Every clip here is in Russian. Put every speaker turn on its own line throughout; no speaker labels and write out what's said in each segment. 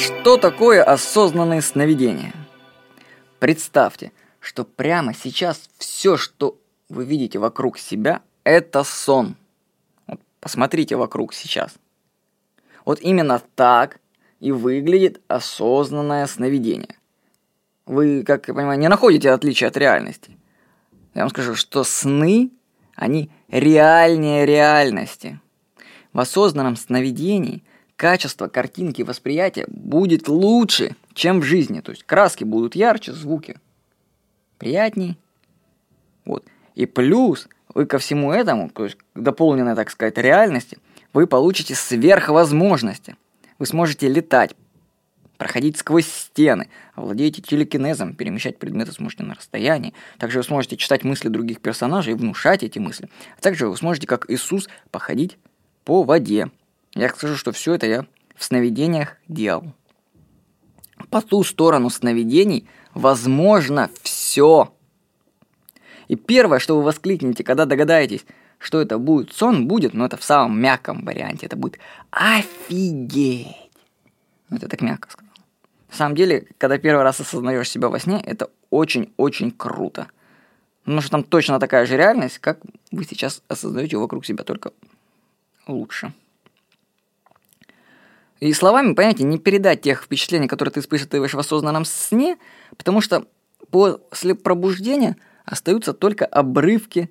Что такое осознанные сновидения? Представьте, что прямо сейчас все, что вы видите вокруг себя, это сон. Вот посмотрите вокруг сейчас. Вот именно так и выглядит осознанное сновидение. Вы, как я понимаю, не находите отличия от реальности. Я вам скажу, что сны, они реальнее реальности. В осознанном сновидении качество картинки восприятия будет лучше, чем в жизни. То есть краски будут ярче, звуки приятней. Вот. И плюс вы ко всему этому, то есть дополненной, так сказать, реальности, вы получите сверхвозможности. Вы сможете летать, проходить сквозь стены, овладеете телекинезом, перемещать предметы сможете на расстоянии. Также вы сможете читать мысли других персонажей и внушать эти мысли. А также вы сможете, как Иисус, походить по воде. Я скажу, что все это я в сновидениях делал. По ту сторону сновидений возможно все. И первое, что вы воскликнете, когда догадаетесь, что это будет сон, будет, но это в самом мягком варианте, это будет офигеть. Ну, это так мягко сказал. На самом деле, когда первый раз осознаешь себя во сне, это очень-очень круто. Потому что там точно такая же реальность, как вы сейчас осознаете вокруг себя, только лучше. И словами, понимаете, не передать тех впечатлений, которые ты испытываешь в осознанном сне, потому что после пробуждения остаются только обрывки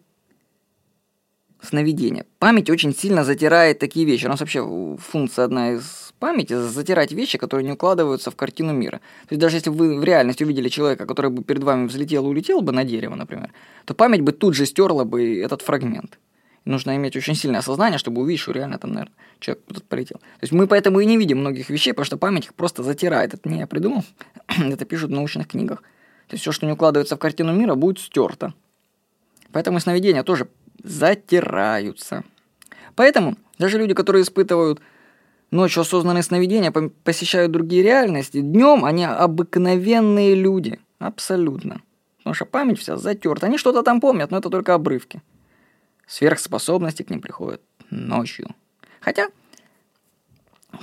сновидения. Память очень сильно затирает такие вещи. У нас вообще функция одна из памяти – затирать вещи, которые не укладываются в картину мира. То есть даже если вы в реальности увидели человека, который бы перед вами взлетел и улетел бы на дерево, например, то память бы тут же стерла бы этот фрагмент нужно иметь очень сильное осознание, чтобы увидеть, что реально там, наверное, человек куда-то полетел. То есть мы поэтому и не видим многих вещей, потому что память их просто затирает. Это не я придумал, это пишут в научных книгах. То есть все, что не укладывается в картину мира, будет стерто. Поэтому сновидения тоже затираются. Поэтому даже люди, которые испытывают ночью осознанные сновидения, посещают другие реальности, днем они обыкновенные люди. Абсолютно. Потому что память вся затерта. Они что-то там помнят, но это только обрывки. Сверхспособности к ним приходят ночью. Хотя,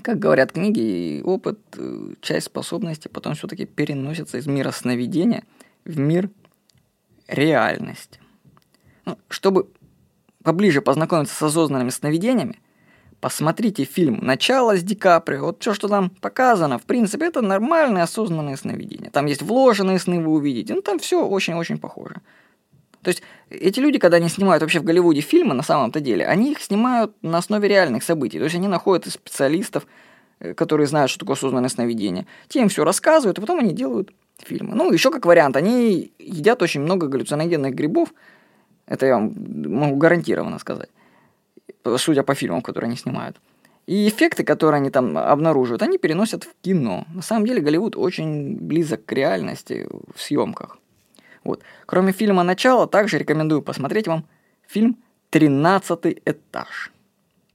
как говорят книги, опыт, э, часть способности потом все-таки переносится из мира сновидения в мир реальности. Ну, чтобы поближе познакомиться с осознанными сновидениями, посмотрите фильм «Начало» с Ди Каприо. Вот все, что там показано, в принципе, это нормальные осознанные сновидения. Там есть вложенные сны, вы увидите. Ну, там все очень-очень похоже. То есть эти люди, когда они снимают вообще в Голливуде фильмы, на самом-то деле, они их снимают на основе реальных событий. То есть они находят специалистов, э, которые знают, что такое осознанное сновидение. Те им все рассказывают, а потом они делают фильмы. Ну, еще как вариант, они едят очень много галлюциногенных грибов. Это я вам могу гарантированно сказать. Судя по фильмам, которые они снимают. И эффекты, которые они там обнаруживают, они переносят в кино. На самом деле Голливуд очень близок к реальности в съемках. Вот. Кроме фильма «Начало», также рекомендую посмотреть вам фильм «Тринадцатый этаж».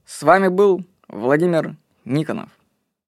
С вами был Владимир Никонов.